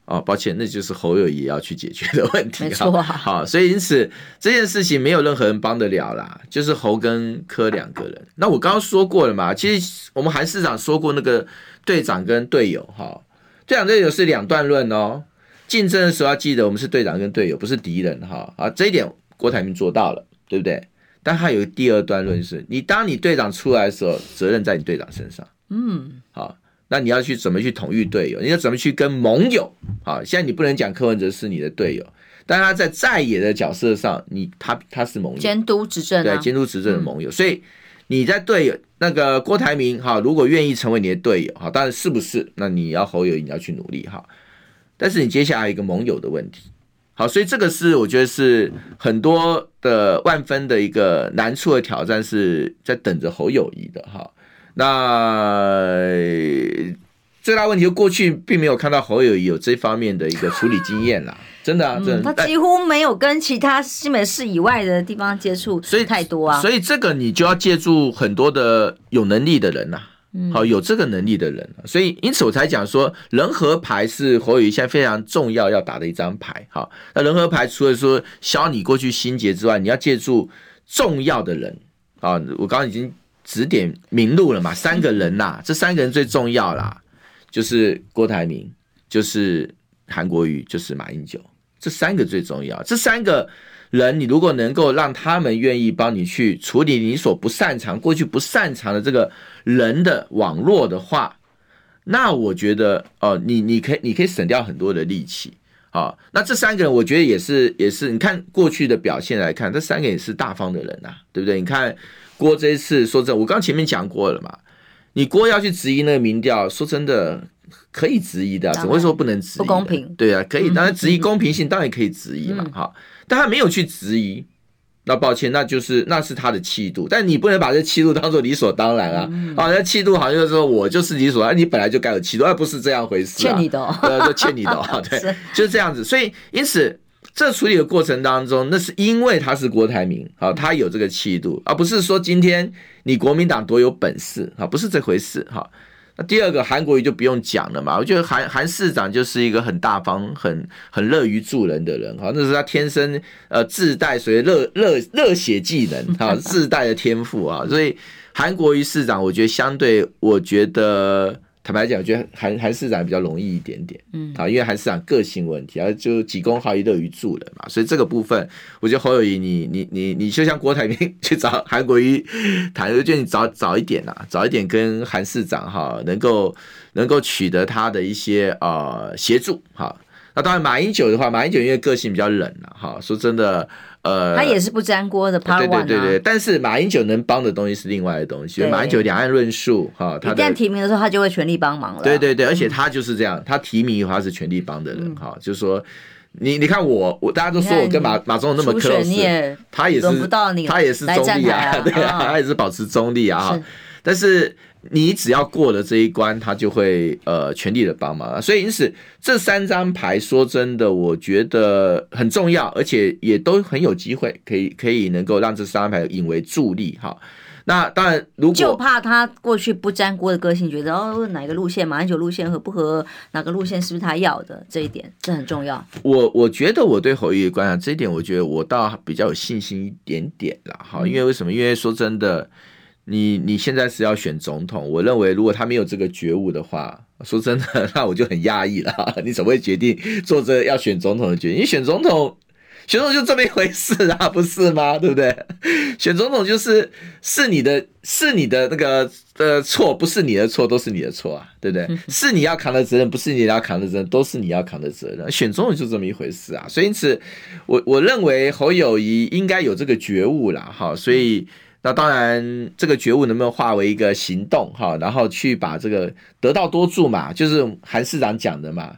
哦，抱歉，那就是侯友谊要去解决的问题。没错，好，所以因此这件事情没有任何人帮得了啦，就是侯跟柯两个人。那我刚刚说过了嘛，其实我们韩市长说过，那个队长跟队友，哈，队长队友是两段论哦。竞争的时候要记得，我们是队长跟队友，不是敌人，哈啊，这一点郭台铭做到了，对不对？但他有第二段论是，你当你队长出来的时候，责任在你队长身上。嗯，好。那你要去怎么去统御队友？你要怎么去跟盟友？啊，现在你不能讲柯文哲是你的队友，但他在在野的角色上，你他他是盟友，监督执政，对，监督执政的盟友。所以你在队友那个郭台铭哈，如果愿意成为你的队友哈，当然是不是？那你要侯友宜，你要去努力哈。但是你接下来一个盟友的问题，好，所以这个是我觉得是很多的万分的一个难处的挑战，是在等着侯友宜的哈。那最大问题，就过去并没有看到侯友宜有这方面的一个处理经验啦，[laughs] 真的啊，真的，他几乎没有跟其他新北市以外的地方接触，所以太多啊，所以这个你就要借助很多的有能力的人呐，好，有这个能力的人，所以因此我才讲说，人和牌是侯友谊现在非常重要要打的一张牌，好，那人和牌除了说消你过去心结之外，你要借助重要的人。啊，我刚刚已经。指点明路了嘛？三个人呐，这三个人最重要啦，就是郭台铭，就是韩国瑜，就是马英九，这三个最重要。这三个人，你如果能够让他们愿意帮你去处理你所不擅长、过去不擅长的这个人的网络的话，那我觉得哦，你你可以你可以省掉很多的力气啊。那这三个人，我觉得也是也是，你看过去的表现来看，这三个也是大方的人呐，对不对？你看。郭这一次说真，我刚前面讲过了嘛，你郭要去质疑那个民调，说真的可以质疑的，怎么会说不能质疑？不公平。对啊，可以，当然质疑公平性当然可以质疑嘛，哈、嗯，但他没有去质疑，那抱歉，那就是那是他的气度，但你不能把这气度当做理所当然啊，嗯、啊，那气度好像就是说我就是理所当然，你本来就该有气度，而不是这样回事、啊，欠你的、哦，对，就欠你的、哦，[laughs] 对，是。就是这样子，所以因此。这处理的过程当中，那是因为他是郭台铭，好，他有这个气度，而不是说今天你国民党多有本事，啊，不是这回事，哈。那第二个韩国瑜就不用讲了嘛，我觉得韩韩市长就是一个很大方、很很乐于助人的人，哈，那是他天生呃自带所谓热热热血技能，[laughs] 哈，自带的天赋啊，所以韩国瑜市长，我觉得相对，我觉得。坦白讲，我觉得韩韩市长比较容易一点点，嗯，啊，因为韩市长个性问题，而就急公好义、乐于助人嘛，所以这个部分，我觉得侯友谊，你你你你就像郭台铭去找韩国瑜谈，我觉得你早早一点啊，早一点跟韩市长哈，能够能够取得他的一些呃协助哈，那当然，马英九的话，马英九因为个性比较冷了哈。说真的，呃，他也是不粘锅的。对对对对，但是马英九能帮的东西是另外的东西。马英九两岸论述哈，他一旦提名的时候，他就会全力帮忙了。对对对，而且他就是这样，他提名的话是全力帮的人哈。就是说，你你看我我大家都说我跟马马总统那么 close，他也是轮不到你，他也是中立啊，[laughs] 对啊，他也是保持中立啊。但是。你只要过了这一关，他就会呃全力的帮忙。所以因此这三张牌说真的，我觉得很重要，而且也都很有机会可以可以能够让这三张牌引为助力哈。那当然，如果就怕他过去不沾锅的个性，觉得哦哪个路线马英九路线合不合，哪个路线是不是他要的，这一点这很重要。我我觉得我对侯友宜观察这一点，我觉得我倒比较有信心一点点了。哈，因为为什么？因为说真的。你你现在是要选总统，我认为如果他没有这个觉悟的话，说真的，[laughs] 那我就很压抑了。[laughs] 你怎么会决定做这要选总统的决定？你选总统，选总统就这么一回事啊，不是吗？对不对？选总统就是是你的，是你的那个呃错，不是你的错，都是你的错啊，对不对？[laughs] 是你要扛的责任，不是你要扛的责任，都是你要扛的责任。选总统就这么一回事啊，所以因此，我我认为侯友宜应该有这个觉悟了，哈，所以。那当然，这个觉悟能不能化为一个行动哈？然后去把这个得道多助嘛，就是韩市长讲的嘛，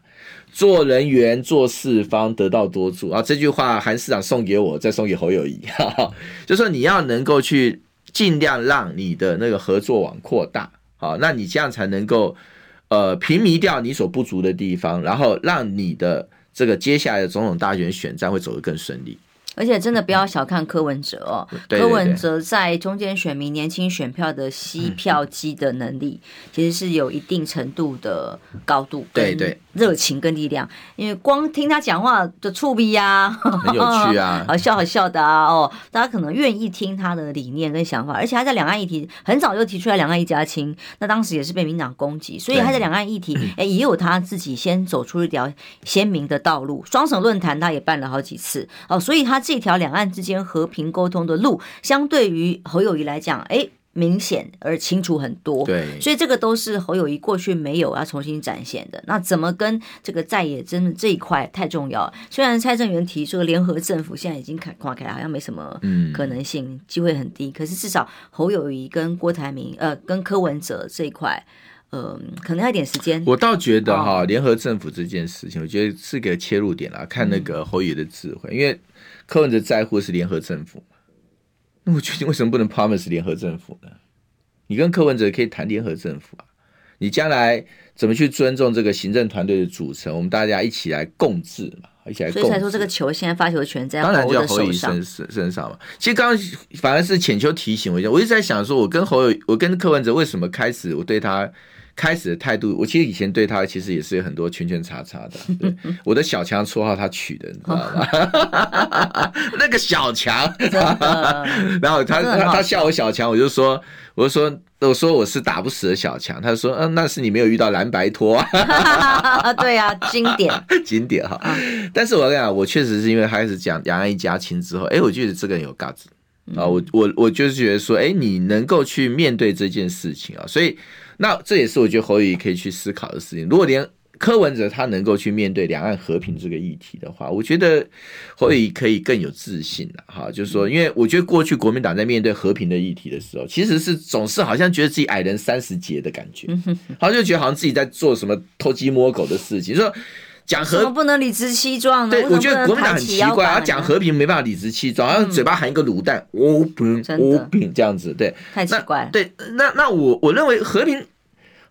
做人缘做四方得道多助啊。这句话韩市长送给我，再送给侯友宜，[laughs] 哈哈，就说你要能够去尽量让你的那个合作网扩大，好，那你这样才能够呃平移掉你所不足的地方，然后让你的这个接下来的总统大选选战会走得更顺利。而且真的不要小看柯文哲哦，对对对，柯文哲在中间选民、年轻选票的吸票机的能力，其实是有一定程度的高度，对对，热情跟力量。因为光听他讲话的触笔呀，很有趣啊，[laughs] 好笑好笑的啊哦，大家可能愿意听他的理念跟想法。而且他在两岸议题很早就提出来两岸一家亲，那当时也是被民党攻击，所以他在两岸议题 [clears throat] 哎也有他自己先走出一条鲜明的道路。双省论坛他也办了好几次哦，所以他。这条两岸之间和平沟通的路，相对于侯友谊来讲，哎，明显而清楚很多。对，所以这个都是侯友谊过去没有要重新展现的。那怎么跟这个在野真的这一块太重要？虽然蔡正元提出联合政府现在已经看垮开了，好像没什么可能性，嗯、机会很低。可是至少侯友谊跟郭台铭，呃，跟柯文哲这一块。嗯、呃，可能要一点时间。我倒觉得哈，联合政府这件事情，我觉得是个切入点啦。看那个侯爷的智慧，嗯、因为柯文哲在乎是联合政府。那我觉得为什么不能 promise 联合政府呢？你跟柯文哲可以谈联合政府啊。你将来怎么去尊重这个行政团队的组成？我们大家一起来共治嘛，一起来共治。所以才说这个球现在发球权在。当然就要侯友宜身身上嘛。其实刚刚反而是浅秋提醒我一下，我一直在想说，我跟侯友，我跟柯文哲为什么开始我对他。开始的态度，我其实以前对他其实也是有很多圈圈叉叉的。对，[laughs] 我的小强绰号他取的，你知道吗？[laughs] 那个小强，[laughs] 然后他他他笑我小强，我就说，我就说，我说我是打不死的小强。他说，嗯，那是你没有遇到蓝白拖啊。对啊，经典经典哈。但是我跟你讲，我确实是因为开始讲两岸一家亲之后，哎，我觉得这个人有架子啊。我我我就是觉得说，哎，你能够去面对这件事情啊，所以。那这也是我觉得侯友宜可以去思考的事情。如果连柯文哲他能够去面对两岸和平这个议题的话，我觉得侯友宜可以更有自信了。哈，就是说，因为我觉得过去国民党在面对和平的议题的时候，其实是总是好像觉得自己矮人三十节的感觉，好像就觉得好像自己在做什么偷鸡摸狗的事情，说。讲和不能理直气壮呢？对，我觉得国民党很奇怪啊，讲和平没办法理直气壮，然后嘴巴含一个卤蛋，哦，不，哦，饼这样子，对，太奇怪了。对，那那我我认为和平。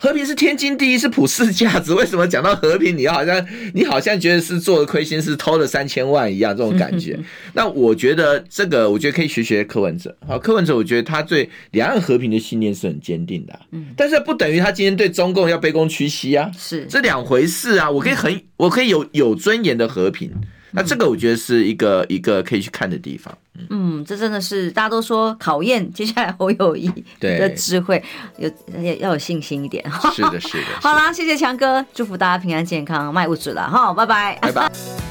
和平是天经地义，是普世价值。为什么讲到和平，你要好像你好像觉得是做了亏心事，偷了三千万一样这种感觉？那我觉得这个，我觉得可以学学柯文哲。好，柯文哲，我觉得他对两岸和平的信念是很坚定的。嗯，但是不等于他今天对中共要卑躬屈膝啊，是这两回事啊。我可以很，我可以有有尊严的和平。那这个我觉得是一个一个可以去看的地方。嗯，这真的是大家都说考验接下来侯友谊的智慧，有要要有信心一点。是的，[laughs] 是的。好啦，谢谢强哥，祝福大家平安健康，卖物质了哈，拜拜，拜拜。